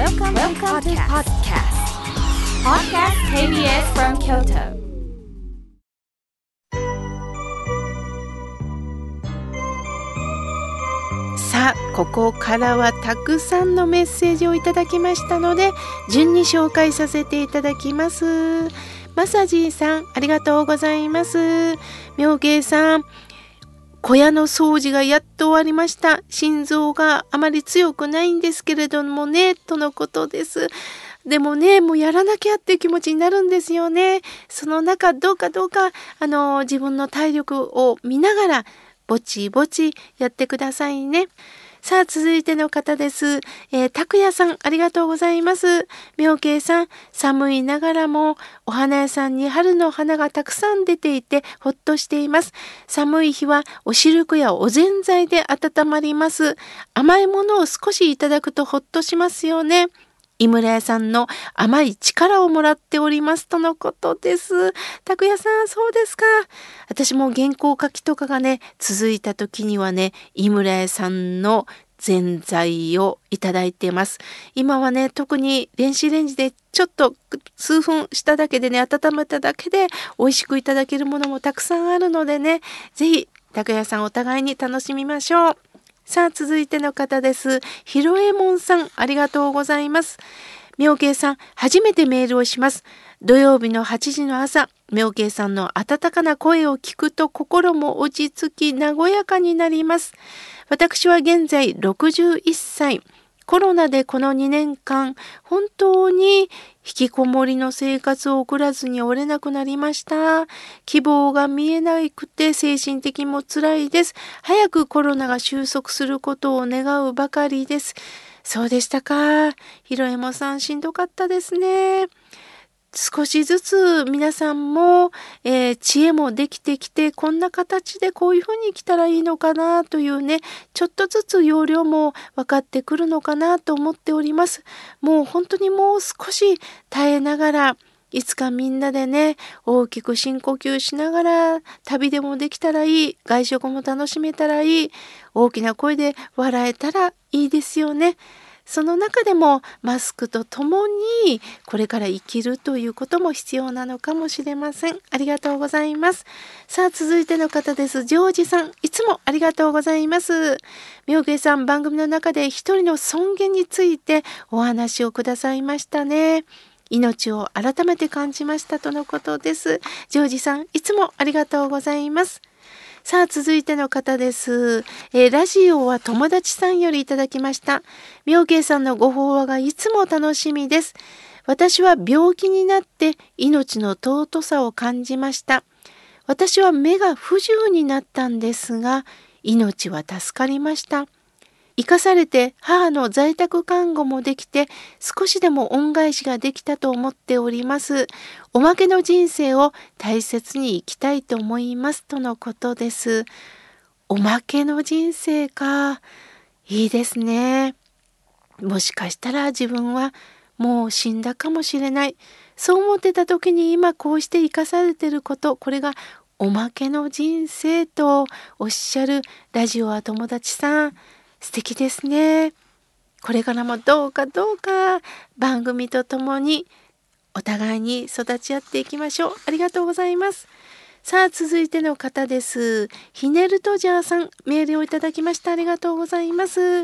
Welcome, Welcome to podcast. Podcast KBS from Kyoto. さあここからはたくさんのメッセージをいただきましたので順に紹介させていただきますマサジーさんありがとうございます妙慶さん小屋の掃除がやっと終わりました心臓があまり強くないんですけれどもねとのことですでもね、もうやらなきゃっていう気持ちになるんですよね。その中、どうかどうか、あの、自分の体力を見ながら、ぼちぼちやってくださいね。さあ、続いての方です。えー、拓也さん、ありがとうございます。妙慶さん、寒いながらも、お花屋さんに春の花がたくさん出ていて、ほっとしています。寒い日は、おしるくやおぜんざいで温まります。甘いものを少しいただくとほっとしますよね。井村屋さんの甘い力をもらっておりますとのことです。拓也さん、そうですか。私も原稿書きとかがね、続いた時にはね、井村屋さんのぜんざいをいただいています。今はね、特に電子レンジでちょっと数分しただけでね、温めただけで美味しくいただけるものもたくさんあるのでね、ぜひ、拓也さんお互いに楽しみましょう。さあ、続いての方です。ひろえもんさん、ありがとうございます。妙慶さん、初めてメールをします。土曜日の8時の朝、妙慶さんの温かな声を聞くと心も落ち着き和やかになります。私は現在61歳。コロナでこの2年間、本当に引きこもりの生活を送らずに折れなくなりました。希望が見えなくて精神的も辛いです。早くコロナが収束することを願うばかりです。そうでしたか。ひろえもさんしんどかったですね。少しずつ皆さんも、えー、知恵もできてきてこんな形でこういうふうに来たらいいのかなというねちょっとずつ要領も分かってくるのかなと思っておりますもう本当にもう少し耐えながらいつかみんなでね大きく深呼吸しながら旅でもできたらいい外食も楽しめたらいい大きな声で笑えたらいいですよね。その中でもマスクとともにこれから生きるということも必要なのかもしれません。ありがとうございます。さあ続いての方です。ジョージさん、いつもありがとうございます。妙慶さん、番組の中で一人の尊厳についてお話をくださいましたね。命を改めて感じましたとのことです。ジョージさん、いつもありがとうございます。さあ、続いての方です。えー、ラジオは友達さんよりいただきました。妙慶さんのご法話がいつも楽しみです。私は病気になって命の尊さを感じました。私は目が不自由になったんですが、命は助かりました。生かされて母の在宅看護もできて少しでも恩返しができたと思っております。おまけの人生を大切に生きたいと思いますとのことです。おまけの人生か。いいですね。もしかしたら自分はもう死んだかもしれない。そう思ってた時に今こうして生かされてること、これがおまけの人生とおっしゃるラジオは友達さん。素敵ですね。これからもどうかどうか番組とともにお互いに育ち合っていきましょう。ありがとうございます。さあ続いての方です。ひねるとジャーさんメールをいただきましたありがとうございます。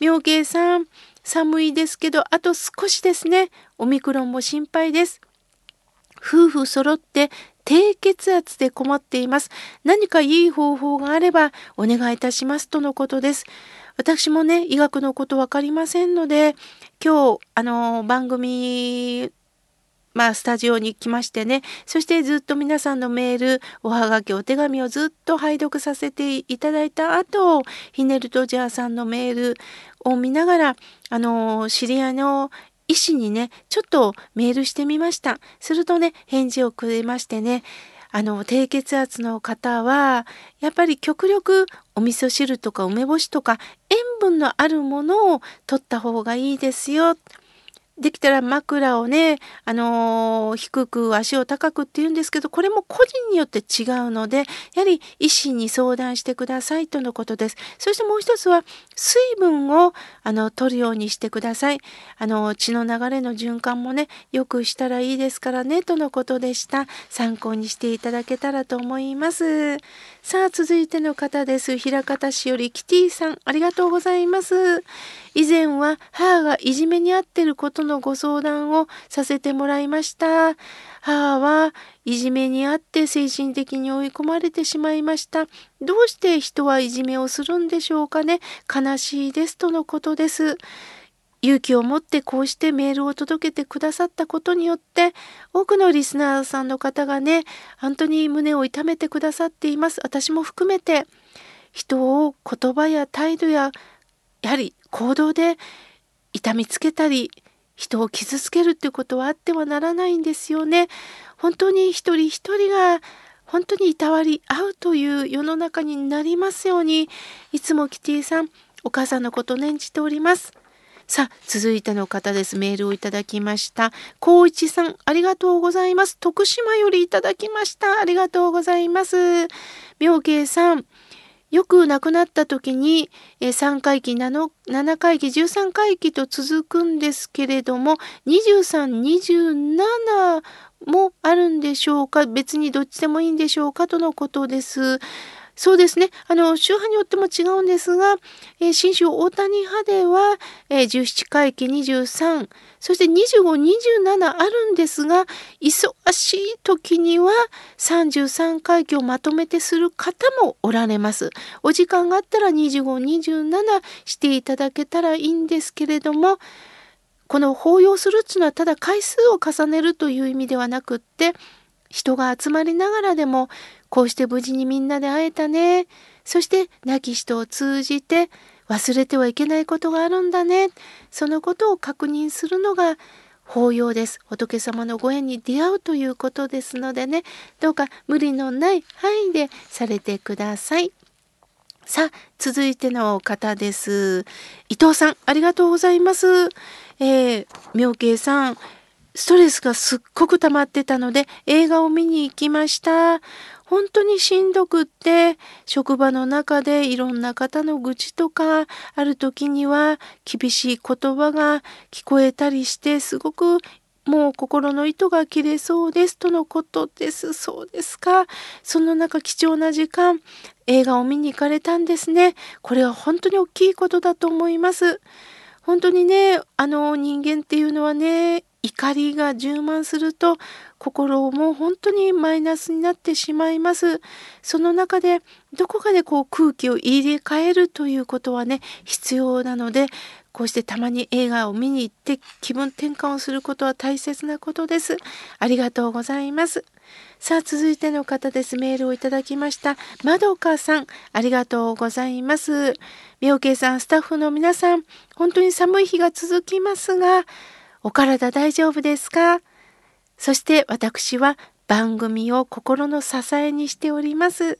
妙慶さん寒いですけどあと少しですね。オミクロンも心配です。夫婦揃って低血圧で困っています。何かいい方法があればお願いいたしますとのことです。私もね、医学のこと分かりませんので、今日、あの、番組、まあ、スタジオに来ましてね、そしてずっと皆さんのメール、おはがき、お手紙をずっと拝読させていただいた後、ヒネルトジャーさんのメールを見ながら、あの、知り合いの医師にね、ちょっとメールしてみました。するとね、返事をくれましてね、あの低血圧の方はやっぱり極力お味噌汁とか梅干しとか塩分のあるものを取った方がいいですよ。できたら枕をね、あのー、低く足を高くって言うんですけど、これも個人によって違うので、やはり医師に相談してくださいとのことです。そしてもう一つは、水分を、あの、取るようにしてください。あの、血の流れの循環もね、よくしたらいいですからね、とのことでした。参考にしていただけたらと思います。さあ、続いての方です。平方市よりキティさん、ありがとうございます。以前は母がいじめに遭ってることのご相談をさせてもらいました。母はいじめにあって精神的に追い込まれてしまいました。どうして人はいじめをするんでしょうかね。悲しいですとのことです。勇気を持ってこうしてメールを届けてくださったことによって多くのリスナーさんの方がね本当に胸を痛めてくださっています私も含めて人を言葉や態度ややはり行動で痛みつけたり人を傷つけるっていうことはあってはならないんですよね。本当に一人一人が本当にいたわり合うという世の中になりますようにいつもキティさんお母さんのこと念じております。さあ、続いての方です。メールをいただきました。高一さん、ありがとうございます。徳島よりいただきました。ありがとうございます。妙慶さん、よく亡くなった時に3回忌 7, 7回忌13回忌と続くんですけれども2327もあるんでしょうか？別にどっちでもいいんでしょうか？とのことです。そうですね。あの、宗派によっても違うんですが、えー、新州大谷派では、えー、17回忌23、そして25、27あるんですが、忙しい時には33回忌をまとめてする方もおられます。お時間があったら25、27していただけたらいいんですけれども、この法要するっていうのはただ回数を重ねるという意味ではなくって、人が集まりながらでもこうして無事にみんなで会えたね。そして亡き人を通じて忘れてはいけないことがあるんだね。そのことを確認するのが法要です。仏様のご縁に出会うということですのでね、どうか無理のない範囲でされてください。さあ、続いての方です。伊藤さん、ありがとうございます。えー、妙慶さん、ストレスがすっごく溜まってたので映画を見に行きました。本当にしんどくって職場の中でいろんな方の愚痴とかある時には厳しい言葉が聞こえたりしてすごくもう心の糸が切れそうですとのことです。そうですか。その中貴重な時間映画を見に行かれたんですね。これは本当に大きいことだと思います。本当にねあの人間っていうのはね怒りが充満すると心も本当にマイナスになってしまいます。その中でどこかでこう空気を入れ替えるということはね必要なのでこうしてたまに映画を見に行って気分転換をすることは大切なことです。ありがとうございます。さあ続いての方です。メールをいただきました。まどかさん、ありがとうございます。みょうけいさん、スタッフの皆さん、本当に寒い日が続きますが、お体大丈夫ですか？そして私は番組を心の支えにしております。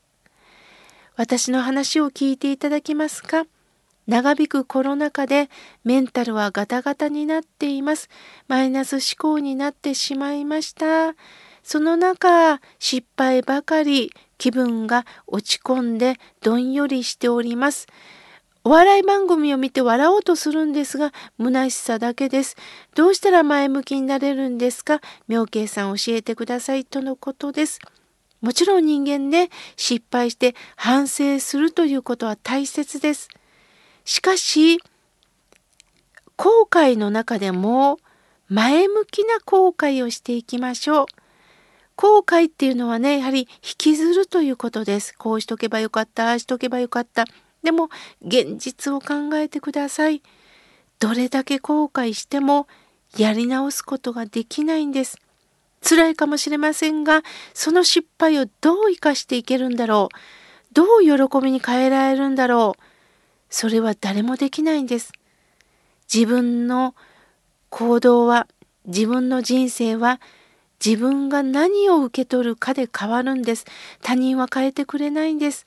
私の話を聞いていただけますか？長引くコロナ禍でメンタルはガタガタになっています。マイナス思考になってしまいました。その中、失敗ばかり気分が落ち込んでどんよりしております。お笑い番組を見て笑おうとするんですが、虚しさだけです。どうしたら前向きになれるんですか？妙慶さん教えてくださいとのことです。もちろん人間ね、失敗して反省するということは大切です。しかし、後悔の中でも前向きな後悔をしていきましょう。後悔っていうのはね、やはり引きずるということです。こうしとけばよかった、ああしとけばよかった。でも現実を考えてください。どれだけ後悔してもやり直すことができないんです。辛いかもしれませんが、その失敗をどう生かしていけるんだろう。どう喜びに変えられるんだろう。それは誰もできないんです。自分の行動は、自分の人生は、自分が何を受け取るかで変わるんです。他人は変えてくれないんです。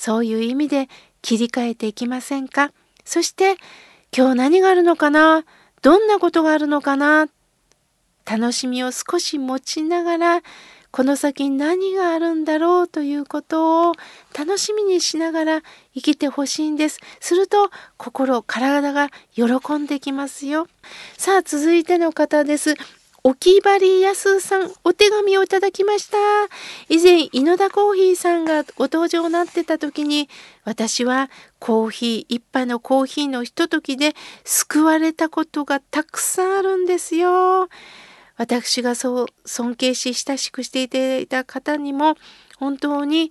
そういう意味で切り替えていきませんか？そして今日何があるのかな？どんなことがあるのかな？楽しみを少し持ちながらこの先何があるんだろうということを楽しみにしながら生きてほしいんです。すると心、体が喜んできますよ。さあ続いての方です。おきばりやすさん、お手紙をいただきました。以前、井野田コーヒーさんがご登場になってた時に、私はコーヒー、一杯のコーヒーのひとときで救われたことがたくさんあるんですよ。私がそう尊敬し親しくしていただいた方にも本当に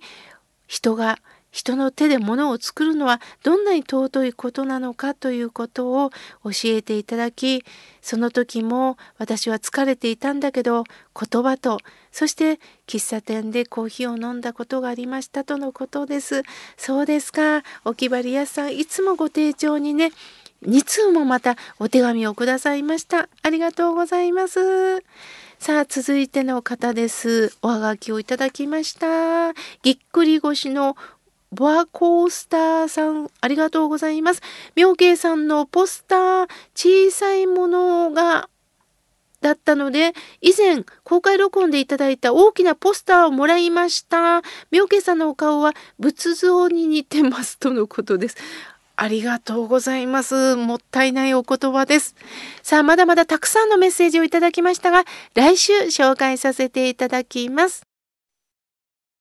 人が人の手で物を作るのはどんなに尊いことなのかということを教えていただきその時も私は疲れていたんだけど言葉とそして喫茶店でコーヒーを飲んだことがありましたとのことですそうですかおきばり屋さんいつもご丁重にね2通もまたお手紙をくださいました。ありがとうございます。さあ、続いての方です。おはがきをいただきました。ぎっくり腰のボアコースターさん、ありがとうございます。妙慶さんのポスター、小さいものがだったので、以前公開録音でいただいた大きなポスターをもらいました。妙慶さんのお顔は仏像に似てますとのことです。ありがとうございます。もったいないお言葉です。さあ、まだまだたくさんのメッセージをいただきましたが、来週紹介させていただきます。